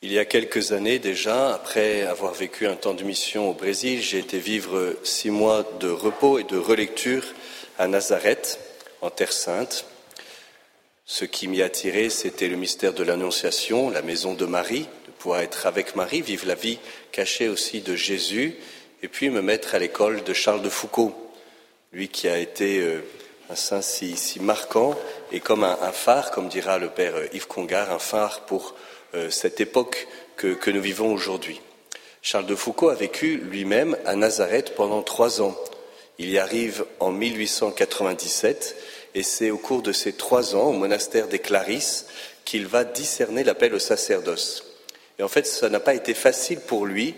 Il y a quelques années déjà, après avoir vécu un temps de mission au Brésil, j'ai été vivre six mois de repos et de relecture à Nazareth, en Terre Sainte. Ce qui m'y attirait, c'était le mystère de l'Annonciation, la maison de Marie, de pouvoir être avec Marie, vivre la vie cachée aussi de Jésus, et puis me mettre à l'école de Charles de Foucault, lui qui a été euh, un saint si, marquant et comme un, un, phare, comme dira le père Yves Congar, un phare pour euh, cette époque que, nous vivons aujourd'hui. Charles de Foucault a vécu lui-même à Nazareth pendant trois ans. Il y arrive en 1897 et c'est au cours de ces trois ans au monastère des Clarisses qu'il va discerner l'appel au sacerdoce. Et en fait, ça n'a pas été facile pour lui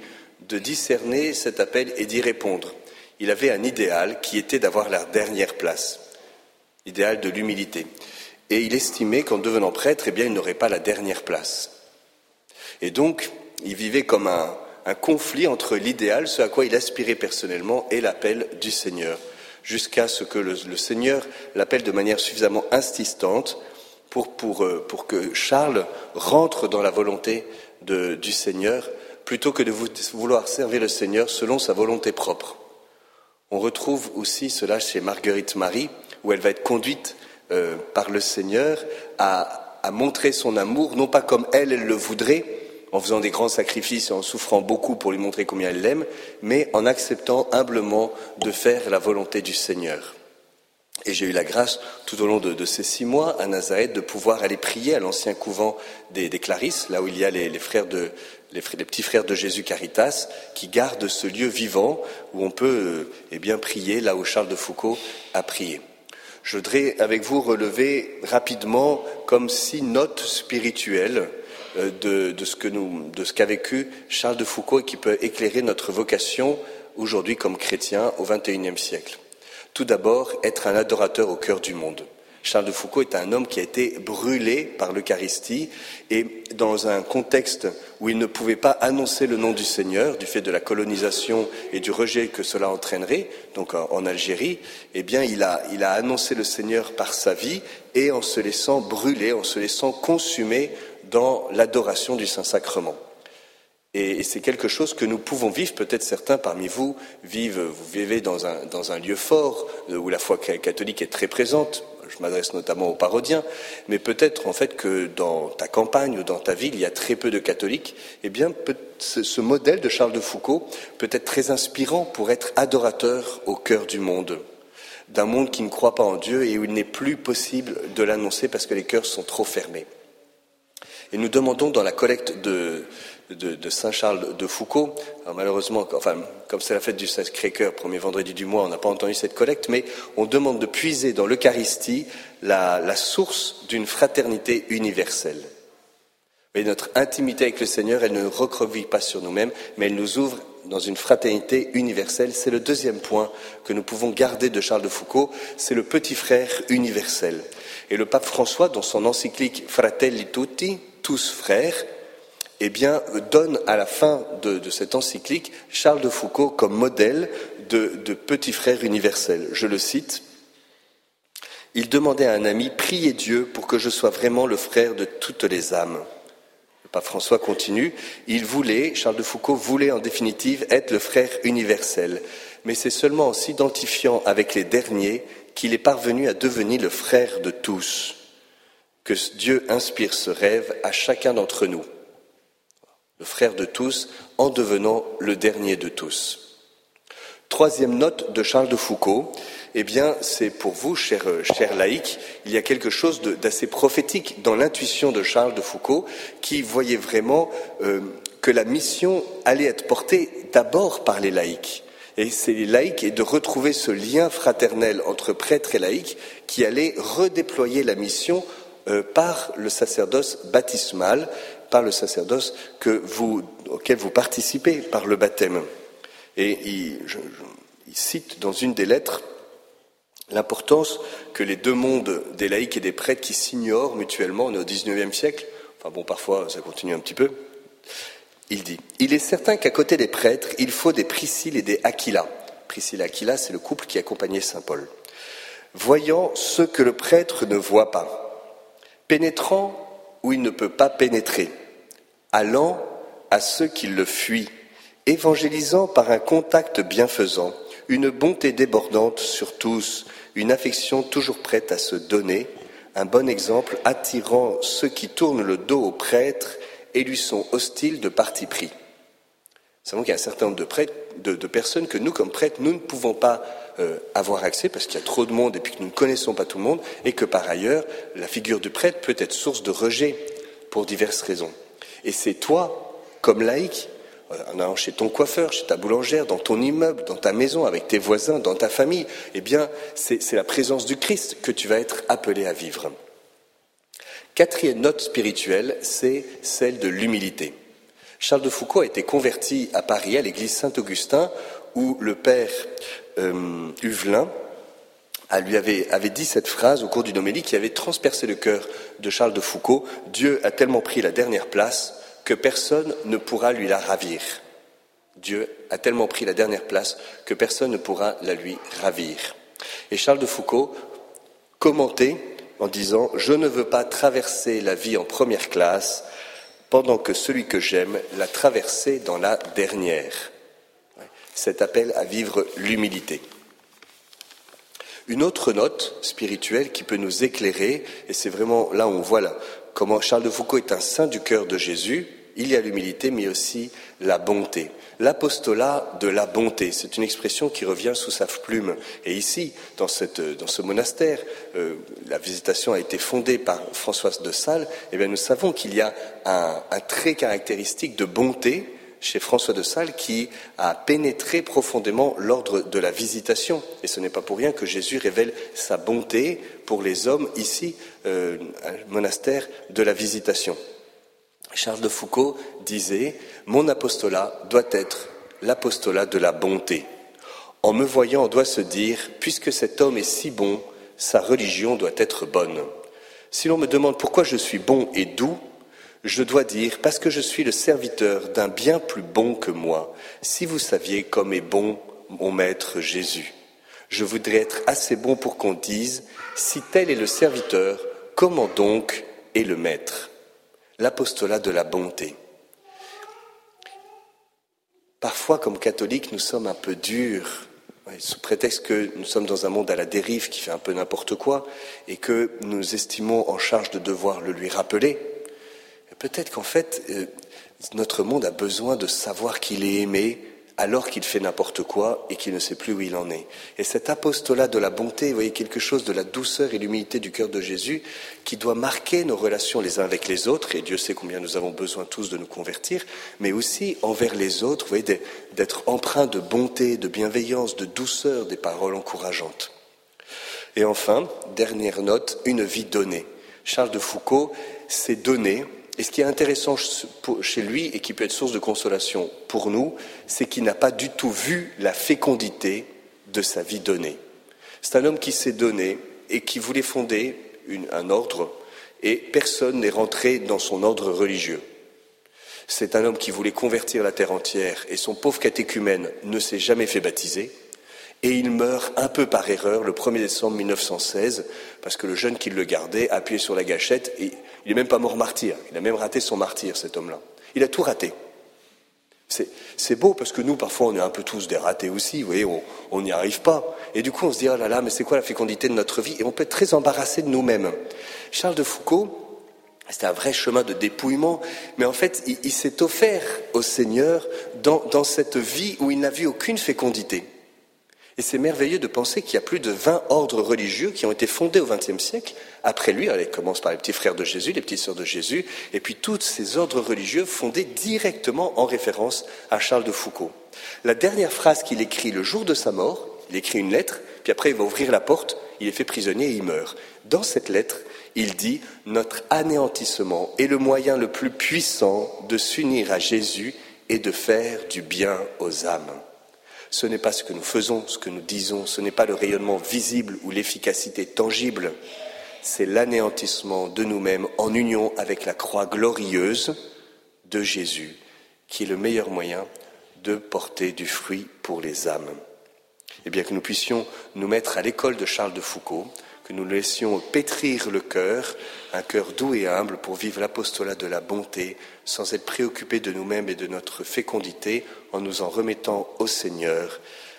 de discerner cet appel et d'y répondre. Il avait un idéal qui était d'avoir la dernière place, idéal de l'humilité. Et il estimait qu'en devenant prêtre, eh bien, il n'aurait pas la dernière place. Et donc, il vivait comme un, conflit entre l'idéal, ce à quoi il aspirait personnellement, et l'appel du Seigneur, jusqu'à ce que le, Seigneur l'appelle de manière suffisamment insistante pour, euh, que Charles rentre dans la volonté du Seigneur, plutôt que de vouloir servir le Seigneur selon sa volonté propre. On retrouve aussi cela chez Marguerite Marie, où elle va être conduite euh, par le Seigneur à, à montrer son amour, non pas comme elle, elle le voudrait, en faisant des grands sacrifices et en souffrant beaucoup pour lui montrer combien elle l'aime, mais en acceptant humblement de faire la volonté du Seigneur. Et j'ai eu la grâce, tout au long de, ces six mois à Nazareth, de pouvoir aller prier à l'ancien couvent des, Clarisses, là où il y a les, frères de, les, petits frères de Jésus Caritas, qui gardent ce lieu vivant où on peut euh, eh bien prier là où Charles de Foucault a prié. Je voudrais avec vous relever rapidement comme six notes spirituelles euh, de, ce que nous, de ce qu'a vécu Charles de Foucault et qui peut éclairer notre vocation aujourd'hui comme chrétiens au XXIe siècle. Tout d'abord, être un adorateur au cœur du monde. Charles de Foucault est un homme qui a été brûlé par l'Eucharistie et dans un contexte où il ne pouvait pas annoncer le nom du Seigneur du fait de la colonisation et du rejet que cela entraînerait, donc en Algérie, eh bien il a, il a annoncé le Seigneur par sa vie et en se laissant brûler, en se laissant consumer dans l'adoration du Saint-Sacrement. Et, c'est quelque chose que nous pouvons vivre. Peut-être certains parmi vous vivent, vous vivez dans un, lieu fort euh, où la foi catholique est très présente. Je m'adresse notamment aux parodiens, mais peut-être en fait que dans ta campagne ou dans ta ville, il y a très peu de catholiques. Eh bien, ce modèle de Charles de Foucault peut être très inspirant pour être adorateur au cœur du monde, d'un monde qui ne croit pas en Dieu et où il n'est plus possible de l'annoncer parce que les cœurs sont trop fermés. Et nous demandons dans la collecte de, Saint-Charles de Foucault, malheureusement, enfin, comme c'est la fête du Sacré-Cœur, premier vendredi du mois, on n'a pas entendu cette collecte, mais on demande de puiser dans l'Eucharistie la, source d'une fraternité universelle. Et notre intimité avec le Seigneur, elle ne recreville pas sur nous-mêmes, mais elle nous ouvre dans une fraternité universelle. C'est le deuxième point que nous pouvons garder de Charles de Foucault, c'est le petit frère universel. Et le pape François, dans son encyclique Fratelli Tutti, tous frères, eh bien, donne à la fin de, cette encyclique Charles de Foucault comme modèle de, de petit frère universel. Je le cite. Il demandait à un ami, priez Dieu pour que je sois vraiment le frère de toutes les âmes. Le pape François continue, il voulait, Charles de Foucault voulait en définitive être le frère universel, mais c'est seulement en s'identifiant avec les derniers qu'il est parvenu à devenir le frère de tous que Dieu inspire ce rêve à chacun d'entre nous, le frère de tous, en devenant le dernier de tous. Troisième note de Charles de Foucault, eh bien, c'est pour vous, chers, chers laïcs, il y a quelque chose d'assez prophétique dans l'intuition de Charles de Foucault, qui voyait vraiment euh, que la mission allait être portée d'abord par les laïcs. Et c'est les laïcs et de retrouver ce lien fraternel entre prêtres et laïcs qui allait redéployer la mission euh, par le sacerdoce baptismal, par le sacerdoce auquel vous participez par le baptême. Et il, cite dans une des lettres l'importance que les deux mondes des laïcs et des prêtres qui s'ignorent mutuellement, on est au XIXe siècle, enfin bon, parfois ça continue un petit peu, il dit Il est certain qu'à côté des prêtres, il faut des Priscille et des Aquila. Priscille et Aquila, c'est le couple qui accompagnait saint Paul. Voyant ce que le prêtre ne voit pas, pénétrant où il ne peut pas pénétrer, allant à ceux qui le fuient, évangélisant par un contact bienfaisant, une bonté débordante sur tous, une affection toujours prête à se donner, un bon exemple attirant ceux qui tournent le dos au prêtre et lui sont hostiles de parti pris. Nous savons qu'il y a un certain nombre de, de, personnes que nous, comme prêtres, nous ne pouvons pas euh, avoir accès parce qu'il y a trop de monde et puis que nous ne connaissons pas tout le monde et que par ailleurs, la figure du prêtre peut être source de rejet pour diverses raisons. Et c'est toi, comme laïc, euh, en allant chez ton coiffeur, chez ta boulangère, dans ton immeuble, dans ta maison, avec tes voisins, dans ta famille, eh bien, c'est la présence du Christ que tu vas être appelé à vivre. Quatrième note spirituelle, c'est celle de l'humilité. Charles de Foucault a été converti à Paris, à l'église Saint-Augustin, où le père euh, lui avait, dit cette phrase au cours d'une homélie qui avait transpercé le cœur de Charles de Foucault. Dieu a tellement pris la dernière place que personne ne pourra lui la ravir. Dieu a tellement pris la dernière place que personne ne pourra la lui ravir. Et Charles de Foucault commentait en disant Je ne veux pas traverser la vie en première classe pendant que celui que j'aime l'a traversé dans la dernière. Cet appel à vivre l'humilité. Une autre note spirituelle qui peut nous éclairer, et c'est vraiment là où on voit comment Charles de Foucault est un saint du cœur de Jésus, il y a l'humilité, mais aussi la bonté. L'apostolat de la bonté, c'est une expression qui revient sous sa plume. Et ici, dans, ce monastère, euh, la visitation a été fondée par Françoise de Sales, et eh bien nous savons qu'il y a un, un trait caractéristique de bonté chez François de Sales qui a pénétré profondément l'ordre de la visitation. Et ce n'est pas pour rien que Jésus révèle sa bonté pour les hommes ici, euh, monastère de la visitation. Charles de Foucault disait Mon apostolat doit être l'apostolat de la bonté. En me voyant, on doit se dire Puisque cet homme est si bon, sa religion doit être bonne. Si l'on me demande pourquoi je suis bon et doux, je dois dire parce que je suis le serviteur d'un bien plus bon que moi. Si vous saviez comme est bon mon maître Jésus, je voudrais être assez bon pour qu'on dise si tel est le serviteur, comment donc est le maître? L'apostolat de la bonté. Parfois, comme catholiques, nous sommes un peu durs, sous prétexte que nous sommes dans un monde à la dérive qui fait un peu n'importe quoi, et que nous estimons en charge de devoir le lui rappeler. Peut-être qu'en fait, euh, notre monde a besoin de savoir qu'il est aimé, alors qu'il fait n'importe quoi et qu'il ne sait plus où il en est. Et cet apostolat de la bonté, vous voyez, quelque chose de la douceur et l'humilité du cœur de Jésus qui doit marquer nos relations les uns avec les autres, et Dieu sait combien nous avons besoin tous de nous convertir, mais aussi envers les autres, vous voyez, d'être empreint de bonté, de bienveillance, de douceur, des paroles encourageantes. Et enfin, dernière note, une vie donnée. Charles de Foucault s'est donné et ce qui est intéressant chez lui et qui peut être source de consolation pour nous, c'est qu'il n'a pas du tout vu la fécondité de sa vie donnée. C'est un homme qui s'est donné et qui voulait fonder un ordre, et personne n'est rentré dans son ordre religieux. C'est un homme qui voulait convertir la terre entière, et son pauvre catéchumène ne s'est jamais fait baptiser. Et il meurt un peu par erreur le 1er décembre 1916, parce que le jeune qui le gardait a appuyé sur la gâchette et il n'est même pas mort martyr. Il a même raté son martyr, cet homme-là. Il a tout raté. C'est beau parce que nous, parfois, on est un peu tous des ratés aussi, vous voyez, on n'y arrive pas. Et du coup, on se dit, oh là là, mais c'est quoi la fécondité de notre vie? Et on peut être très embarrassé de nous-mêmes. Charles de Foucault, c'était un vrai chemin de dépouillement, mais en fait, il, s'est offert au Seigneur dans, dans cette vie où il n'a vu aucune fécondité. Et c'est merveilleux de penser qu'il y a plus de 20 ordres religieux qui ont été fondés au XXe siècle après lui. il commence par les petits frères de Jésus, les petites sœurs de Jésus, et puis tous ces ordres religieux fondés directement en référence à Charles de Foucault. La dernière phrase qu'il écrit le jour de sa mort, il écrit une lettre, puis après il va ouvrir la porte, il est fait prisonnier et il meurt. Dans cette lettre, il dit Notre anéantissement est le moyen le plus puissant de s'unir à Jésus et de faire du bien aux âmes. Ce n'est pas ce que nous faisons, ce que nous disons, ce n'est pas le rayonnement visible ou l'efficacité tangible, c'est l'anéantissement de nous-mêmes en union avec la croix glorieuse de Jésus, qui est le meilleur moyen de porter du fruit pour les âmes. Et bien que nous puissions nous mettre à l'école de Charles de Foucault, que nous laissions pétrir le cœur, un cœur doux et humble pour vivre l'apostolat de la bonté, sans être préoccupés de nous-mêmes et de notre fécondité, en nous en remettant au Seigneur,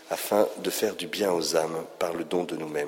afin de faire du bien aux âmes par le don de nous-mêmes.